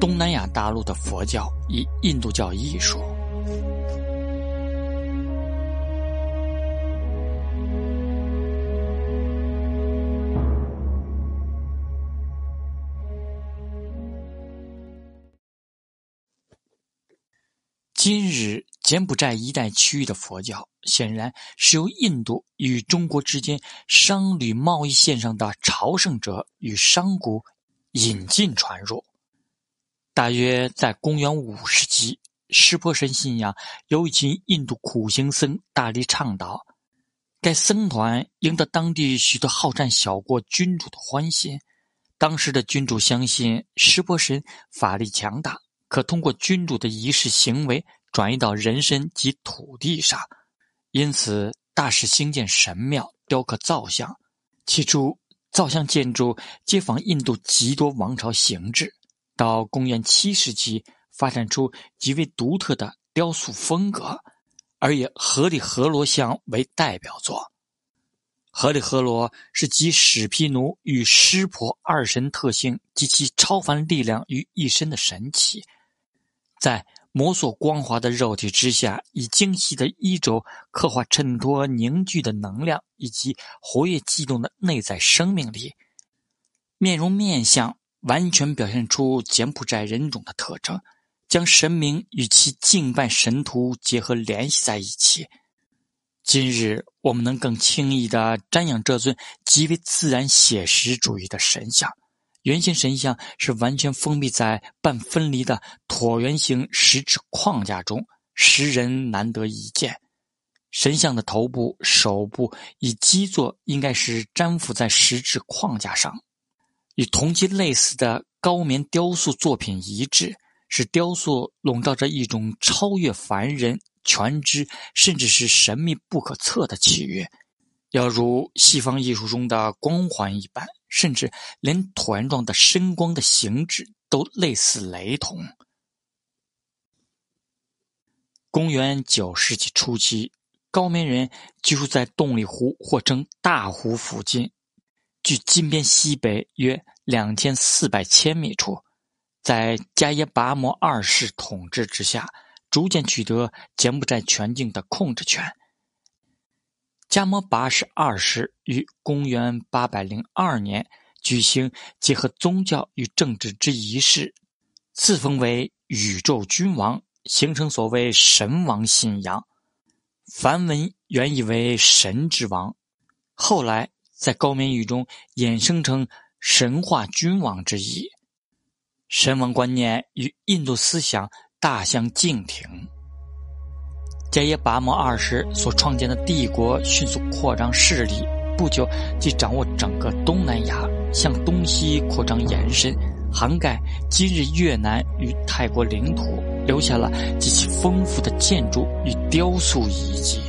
东南亚大陆的佛教以印度教艺术。今日柬埔寨一带区域的佛教，显然是由印度与中国之间商旅贸易线上的朝圣者与商贾引进传入。大约在公元五世纪，湿婆神信仰由一群印度苦行僧大力倡导，该僧团赢得当地许多好战小国君主的欢心。当时的君主相信湿婆神法力强大。可通过君主的仪式行为转移到人身及土地上，因此大肆兴建神庙、雕刻造像。起初，造像建筑皆仿印度极多王朝形制，到公元七世纪发展出极为独特的雕塑风格，而以合里合罗像为代表作。合里合罗是集史毗奴与湿婆二神特性及其超凡力量于一身的神奇。在摩索光滑的肉体之下，以精细的衣着刻画衬托凝聚的能量以及活跃悸动的内在生命力。面容面相完全表现出柬埔寨人种的特征，将神明与其敬拜神徒结合联系在一起。今日我们能更轻易地瞻仰这尊极为自然写实主义的神像。圆形神像是完全封闭在半分离的椭圆形石质框架中，时人难得一见。神像的头部、手部以基座应该是粘附在石质框架上，与同期类似的高棉雕塑作品一致，使雕塑笼罩着一种超越凡人、全知，甚至是神秘不可测的契约。要如西方艺术中的光环一般，甚至连椭圆状的深光的形制都类似雷同。公元九世纪初期，高棉人居住在洞里湖或称大湖附近，距金边西北约两千四百千米处，在加耶拔摩二世统治之下，逐渐取得柬埔寨全境的控制权。加摩拔什二世于公元八百零二年举行结合宗教与政治之仪式，自封为宇宙君王，形成所谓神王信仰。梵文原意为神之王，后来在高棉语中衍生成神话君王之意。神王观念与印度思想大相径庭。迦耶拔摩二世所创建的帝国迅速扩张势力，不久即掌握整个东南亚，向东西扩张延伸，涵盖今日越南与泰国领土，留下了极其丰富的建筑与雕塑遗迹。